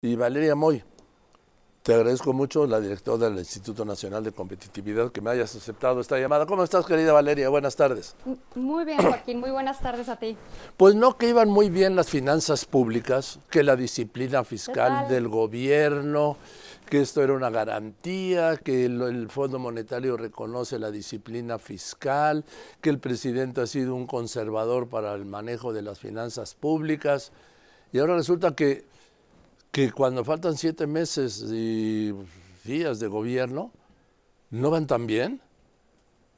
Y Valeria Moy, te agradezco mucho, la directora del Instituto Nacional de Competitividad, que me hayas aceptado esta llamada. ¿Cómo estás, querida Valeria? Buenas tardes. Muy bien, Joaquín. Muy buenas tardes a ti. Pues no que iban muy bien las finanzas públicas, que la disciplina fiscal del gobierno, que esto era una garantía, que el, Fondo Monetario reconoce la disciplina fiscal, que el presidente ha sido un conservador para el manejo de las finanzas públicas. Y ahora resulta que que cuando faltan siete meses y días de gobierno, no van tan bien.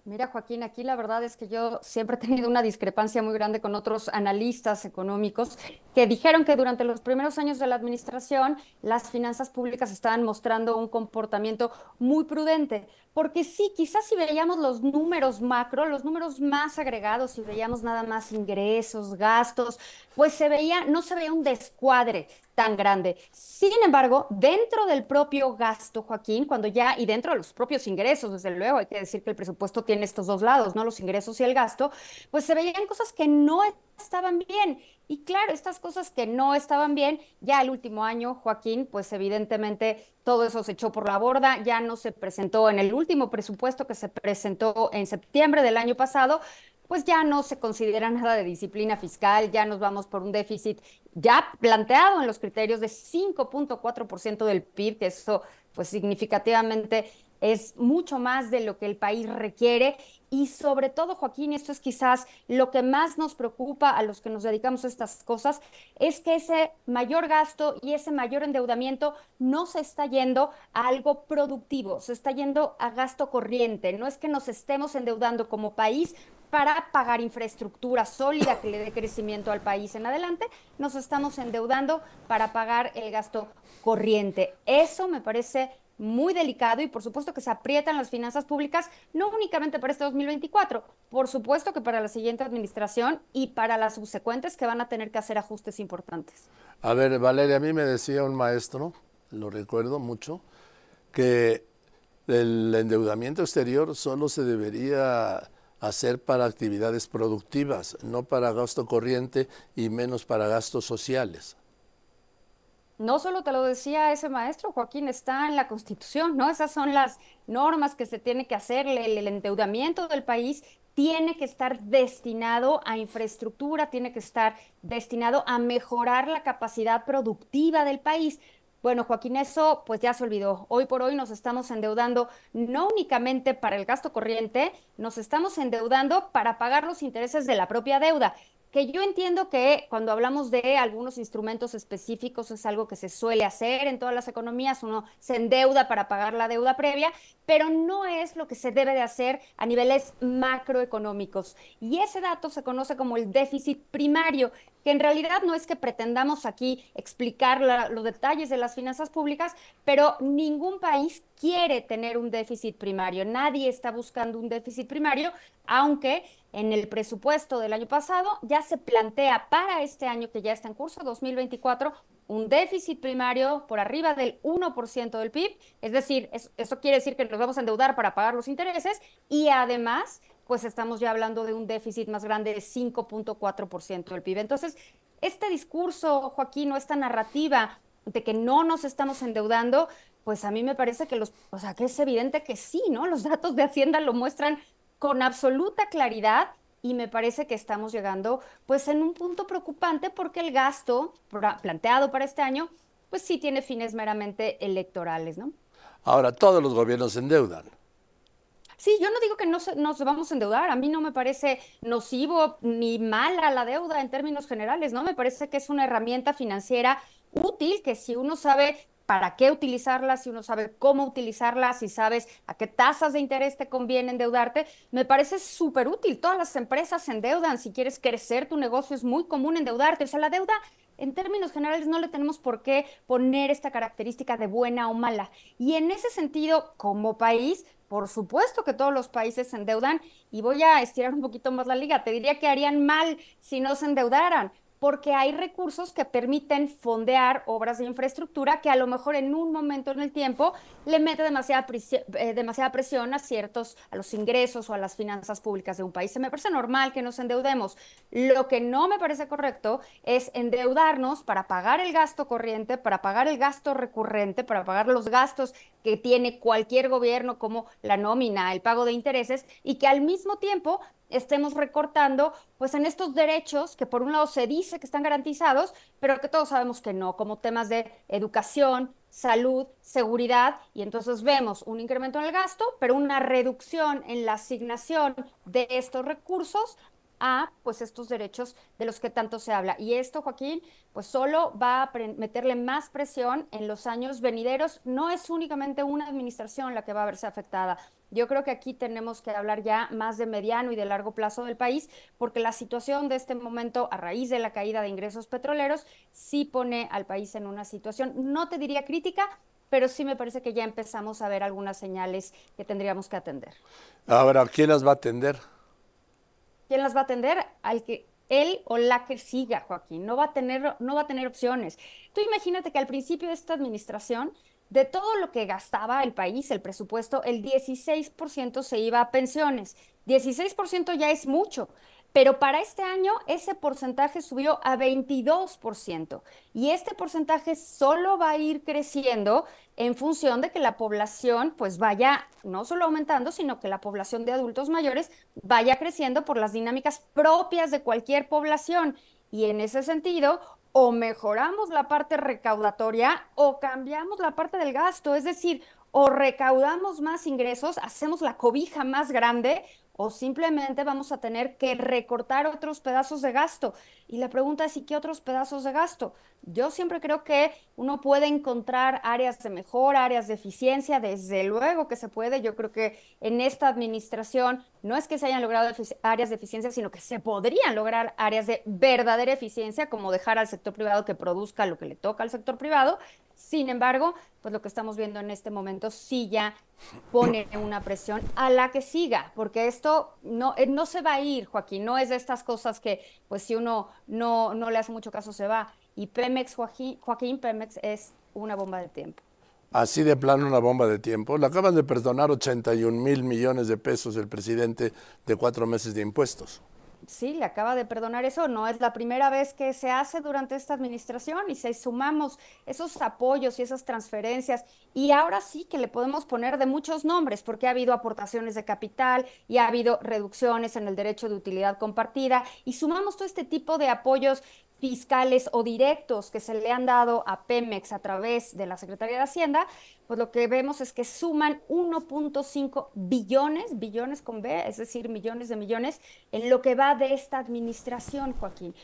Mira, Joaquín, aquí la verdad es que yo siempre he tenido una discrepancia muy grande con otros analistas económicos que dijeron que durante los primeros años de la administración las finanzas públicas estaban mostrando un comportamiento muy prudente. Porque sí, quizás si veíamos los números macro, los números más agregados, si veíamos nada más ingresos, gastos, pues se veía, no se veía un descuadre tan grande. Sin embargo, dentro del propio gasto, Joaquín, cuando ya, y dentro de los propios ingresos, desde luego, hay que decir que el presupuesto tiene estos dos lados, ¿no? Los ingresos y el gasto, pues se veían cosas que no estaban bien. Y claro, estas cosas que no estaban bien, ya el último año, Joaquín, pues evidentemente todo eso se echó por la borda, ya no se presentó en el último presupuesto que se presentó en septiembre del año pasado, pues ya no se considera nada de disciplina fiscal, ya nos vamos por un déficit ya planteado en los criterios de 5.4% del PIB, que eso pues significativamente es mucho más de lo que el país requiere y sobre todo, Joaquín, esto es quizás lo que más nos preocupa a los que nos dedicamos a estas cosas, es que ese mayor gasto y ese mayor endeudamiento no se está yendo a algo productivo, se está yendo a gasto corriente. No es que nos estemos endeudando como país para pagar infraestructura sólida que le dé crecimiento al país en adelante, nos estamos endeudando para pagar el gasto corriente. Eso me parece muy delicado y por supuesto que se aprietan las finanzas públicas, no únicamente para este 2024, por supuesto que para la siguiente administración y para las subsecuentes que van a tener que hacer ajustes importantes. A ver, Valeria, a mí me decía un maestro, lo recuerdo mucho, que el endeudamiento exterior solo se debería hacer para actividades productivas, no para gasto corriente y menos para gastos sociales. No solo te lo decía ese maestro, Joaquín, está en la Constitución, ¿no? Esas son las normas que se tiene que hacer, el, el endeudamiento del país tiene que estar destinado a infraestructura, tiene que estar destinado a mejorar la capacidad productiva del país. Bueno, Joaquín, eso pues ya se olvidó. Hoy por hoy nos estamos endeudando no únicamente para el gasto corriente, nos estamos endeudando para pagar los intereses de la propia deuda que yo entiendo que cuando hablamos de algunos instrumentos específicos es algo que se suele hacer en todas las economías, uno se endeuda para pagar la deuda previa, pero no es lo que se debe de hacer a niveles macroeconómicos. Y ese dato se conoce como el déficit primario, que en realidad no es que pretendamos aquí explicar los detalles de las finanzas públicas, pero ningún país quiere tener un déficit primario, nadie está buscando un déficit primario, aunque en el presupuesto del año pasado ya se plantea para este año que ya está en curso, 2024, un déficit primario por arriba del 1% del PIB, es decir, eso, quiere decir que nos vamos a endeudar para pagar los intereses y además, pues estamos ya hablando de un déficit más grande de 5.4% del PIB. Entonces, este discurso, Joaquín, o esta narrativa de que no nos estamos endeudando, pues a mí me parece que los, o sea, que es evidente que sí, ¿no? Los datos de Hacienda lo muestran con absoluta claridad y me parece que estamos llegando pues en un punto preocupante porque el gasto planteado para este año pues sí tiene fines meramente electorales, ¿no? Ahora, todos los gobiernos endeudan. Sí, yo no digo que no nos vamos a endeudar, a mí no me parece nocivo ni mala la deuda en términos generales, ¿no? Me parece que es una herramienta financiera útil que si uno sabe para qué utilizarla, si uno sabe cómo utilizarla, si sabes a qué tasas de interés te conviene endeudarte, me parece súper útil. Todas las empresas se endeudan. Si quieres crecer tu negocio, es muy común endeudarte. O sea, la deuda en términos generales no le tenemos por qué poner esta característica de buena o mala. Y en ese sentido, como país, por supuesto que todos los países se endeudan y voy a estirar un poquito más la liga. Te diría que harían mal si no se endeudaran, porque hay recursos que permiten fondear obras de infraestructura que a lo mejor en un momento en el tiempo le mete demasiada, presión, eh, demasiada presión a ciertos, a los ingresos o a las finanzas públicas de un país. Se me parece normal que nos endeudemos. Lo que no me parece correcto es endeudarnos para pagar el gasto corriente, para pagar el gasto recurrente, para pagar los gastos que tiene cualquier gobierno como la nómina, el pago de intereses y que al mismo tiempo estemos recortando pues en estos derechos que por un lado se dice que están garantizados, pero que todos sabemos que no, como temas de educación, salud, seguridad, y entonces vemos un incremento en el gasto, pero una reducción en la asignación de estos recursos a pues estos derechos de los que tanto se habla. Y esto, Joaquín, pues solo va a meterle más presión en los años venideros. No es únicamente una administración la que va a verse afectada. Yo creo que aquí tenemos que hablar ya más de mediano y de largo plazo del país, porque la situación de este momento, a raíz de la caída de ingresos petroleros, sí pone al país en una situación, no te diría crítica, pero sí me parece que ya empezamos a ver algunas señales que tendríamos que atender. Ahora, ¿quién las va a atender? ¿Quién las va a atender? Al que él o la que siga, Joaquín. No va a tener, no va a tener opciones. Tú imagínate que al principio de esta administración de todo lo que gastaba el país, el presupuesto, el 16% se iba a pensiones. 16% ya es mucho, pero para este año ese porcentaje subió a 22% y este porcentaje solo va a ir creciendo en función de que la población pues vaya no solo aumentando, sino que la población de adultos mayores vaya creciendo por las dinámicas propias de cualquier población. Y en ese sentido, o mejoramos la parte recaudatoria o cambiamos la parte del gasto, es decir, o recaudamos más ingresos, hacemos la cobija más grande o simplemente vamos a tener que recortar otros pedazos de gasto. Y la pregunta es, ¿y qué otros pedazos de gasto? Yo siempre creo que uno puede encontrar áreas de mejor, áreas de eficiencia, desde luego que se puede. Yo creo que en esta administración no es que se hayan logrado áreas de eficiencia, sino que se podrían lograr áreas de verdadera eficiencia, como dejar al sector privado que produzca lo que le toca al sector privado. Sin embargo, pues lo que estamos viendo en este momento sí ya pone una presión a la que siga, porque esto no, eh, no se va a ir, Joaquín, no es de estas cosas que, pues si uno no, no le hace mucho caso, se va. Y Pemex, Joaquín, Joaquín Pemex es una bomba de tiempo. Así de plano una bomba de tiempo. Le acaban de perdonar 81 mil millones de pesos el presidente de cuatro meses de impuestos sí, le acaba de perdonar eso. No es la primera vez que se hace durante esta administración y se sumamos esos apoyos y esas transferencias. Y ahora sí que le podemos poner de muchos nombres, porque ha habido aportaciones de capital y ha habido reducciones en el derecho de utilidad compartida. Y sumamos todo este tipo de apoyos fiscales o directos que se le han dado a Pemex a través de la Secretaría de Hacienda, pues lo que vemos es que suman 1.5 billones, billones con B, es decir, millones de millones, en lo que va de esta administración, Joaquín.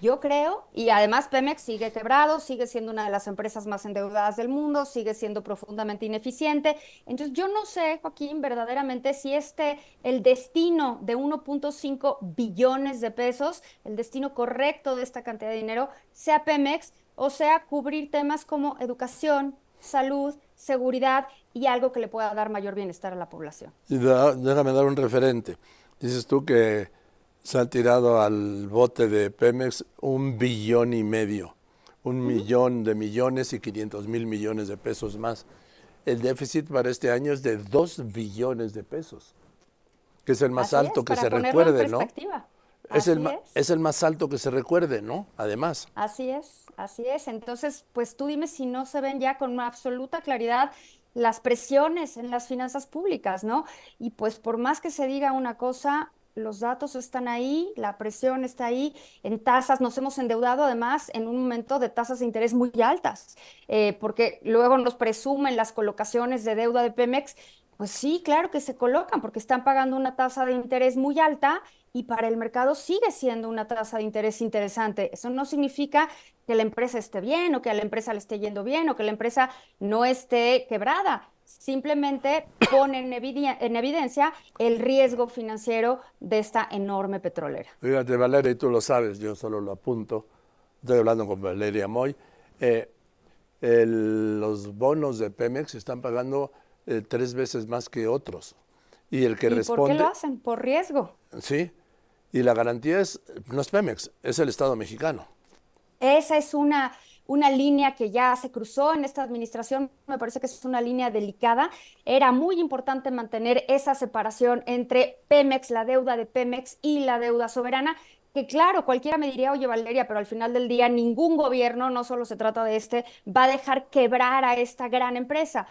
Yo creo, y además Pemex sigue quebrado, sigue siendo una de las empresas más endeudadas del mundo, sigue siendo profundamente ineficiente. Entonces, yo no sé, Joaquín, verdaderamente si este, el destino de 1.5 billones de pesos, el destino correcto de esta cantidad de dinero, sea Pemex o sea cubrir temas como educación, salud, seguridad y algo que le pueda dar mayor bienestar a la población. déjame dar un referente. Dices tú que se han tirado al bote de Pemex un billón y medio, un millón de millones y 500 mil millones de pesos más. El déficit para este año es de dos billones de pesos, que es el más alto que se recuerde, ¿no? Es el, es. es el más alto que se recuerde, ¿no? Además. Así es, así es. Entonces, pues tú dime si no se ven ya con una absoluta claridad las presiones en las finanzas públicas, ¿no? Y pues por más que se diga una cosa, los datos están ahí, la presión está ahí, en tasas nos hemos endeudado además en un momento de tasas de interés muy altas, eh, porque luego nos presumen las colocaciones de deuda de Pemex, pues sí, claro que se colocan porque están pagando una tasa de interés muy alta y para el mercado sigue siendo una tasa de interés interesante. Eso no significa que la empresa esté bien o que a la empresa le esté yendo bien o que la empresa no esté quebrada. Simplemente pone en, evidencia el riesgo financiero de esta enorme petrolera. Fíjate, Valeria, y tú lo sabes, yo solo lo apunto. Estoy hablando con Valeria Moy. Eh, los bonos de Pemex están pagando eh, tres veces más que otros. Y el que responde. ¿Por qué lo hacen? Por riesgo. Sí, y la garantía es, no es Pemex, es el Estado mexicano. Esa es una, una línea que ya se cruzó en esta administración, me parece que es una línea delicada. Era muy importante mantener esa separación entre Pemex, la deuda de Pemex y la deuda soberana, que claro, cualquiera me diría, oye Valeria, pero al final del día ningún gobierno, no solo se trata de este, va a dejar quebrar a esta gran empresa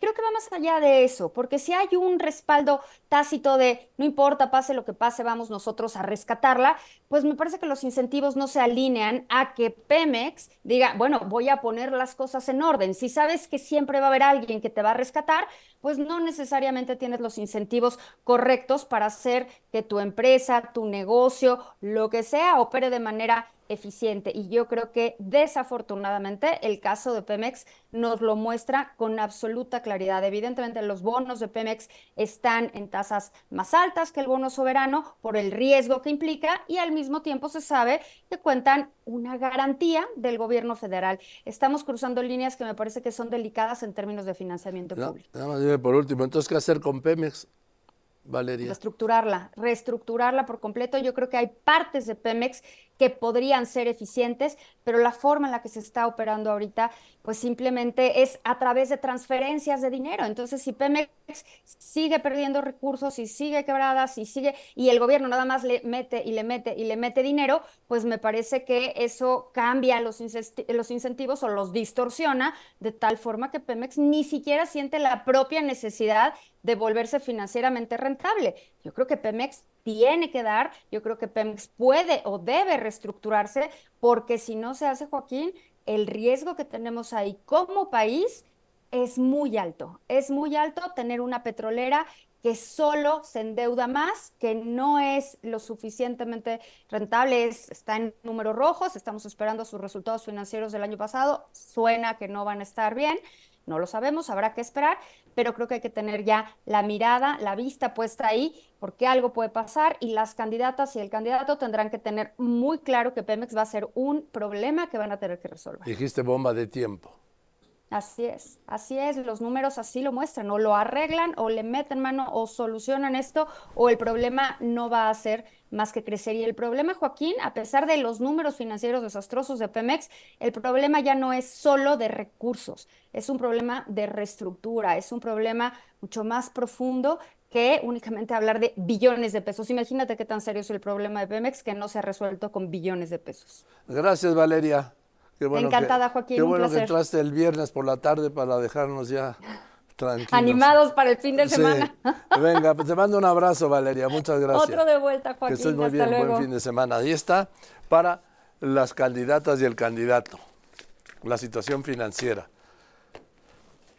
creo que va más allá de eso, porque si hay un respaldo tácito de no importa, pase lo que pase, vamos nosotros a rescatarla, pues me parece que los incentivos no se alinean a que Pemex diga, bueno, voy a poner las cosas en orden. Si sabes que siempre va a haber alguien que te va a rescatar, pues no necesariamente tienes los incentivos correctos para hacer que tu empresa, tu negocio, lo que sea, opere de manera eficiente. Y yo creo que desafortunadamente el caso de Pemex nos lo muestra con absoluta claridad. Evidentemente los bonos de Pemex están en tasas más altas que el bono soberano por el riesgo que implica y al mismo tiempo se sabe que cuentan una garantía del gobierno federal. Estamos cruzando líneas que me parece que son delicadas en términos de financiamiento público. Por último, entonces, ¿qué hacer con Pemex? Valeria. Reestructurarla, reestructurarla por completo. Yo creo que hay partes de Pemex que podrían ser eficientes, pero la forma en la que se está operando ahorita, pues simplemente es a través de transferencias de dinero. Entonces, si Pemex sigue perdiendo recursos y sigue quebrada, si sigue, y el gobierno nada más le mete y le mete y le mete dinero, pues me parece que eso cambia los, los incentivos o los distorsiona de tal forma que Pemex ni siquiera siente la propia necesidad de volverse financieramente rentable. Yo creo que Pemex tiene que dar, yo creo que Pemex puede o debe reestructurarse, porque si no se hace, Joaquín, el riesgo que tenemos ahí como país es muy alto. Es muy alto tener una petrolera que solo se endeuda más, que no es lo suficientemente rentable, está en números rojos, estamos esperando sus resultados financieros del año pasado, suena que no van a estar bien, no lo sabemos, habrá que esperar, pero creo que hay que tener ya la mirada, la vista puesta ahí, porque algo puede pasar y las candidatas y el candidato tendrán que tener muy claro que Pemex va a ser un problema que van a tener que resolver. Dijiste bomba de tiempo. Así es, así es, los números así lo muestran, o lo arreglan o le meten mano o solucionan esto o el problema no va a ser más que crecer. Y el problema, Joaquín, a pesar de los números financieros desastrosos de Pemex, el problema ya no es solo de recursos, es un problema de reestructura, es un problema mucho más profundo que únicamente hablar de billones de pesos. Imagínate qué tan serio es el problema de Pemex que no se ha resuelto con billones de pesos. Gracias, Valeria. Encantada, Joaquín. Qué bueno que entraste el viernes por la tarde para dejarnos ya tranquilos. Animados para el fin de semana. Venga, pues te mando un abrazo, Valeria. Muchas gracias. Otro de vuelta, Joaquín. Que estés muy bien. Buen fin de semana. Ahí está para las candidatas y el candidato. La situación financiera.